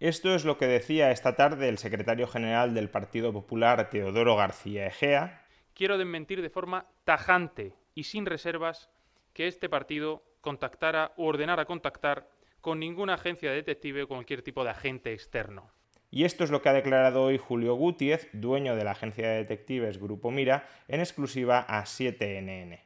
Esto es lo que decía esta tarde el secretario general del Partido Popular, Teodoro García Egea. Quiero desmentir de forma tajante y sin reservas que este partido contactara o ordenara contactar con ninguna agencia de detective o cualquier tipo de agente externo. Y esto es lo que ha declarado hoy Julio Gutiérrez, dueño de la agencia de detectives Grupo Mira, en exclusiva a 7NN.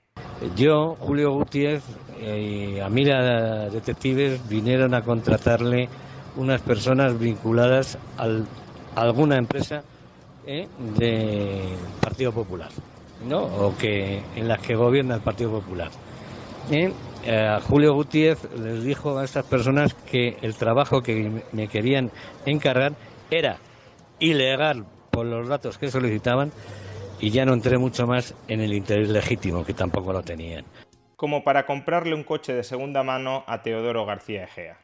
Yo, Julio Gutiérrez y a Mira Detectives vinieron a contratarle unas personas vinculadas al, a alguna empresa ¿eh? del Partido Popular, ¿no? O que en las que gobierna el Partido Popular. ¿eh? Eh, Julio Gutiérrez les dijo a estas personas que el trabajo que me querían encargar era ilegal por los datos que solicitaban y ya no entré mucho más en el interés legítimo, que tampoco lo tenían. Como para comprarle un coche de segunda mano a Teodoro García Egea.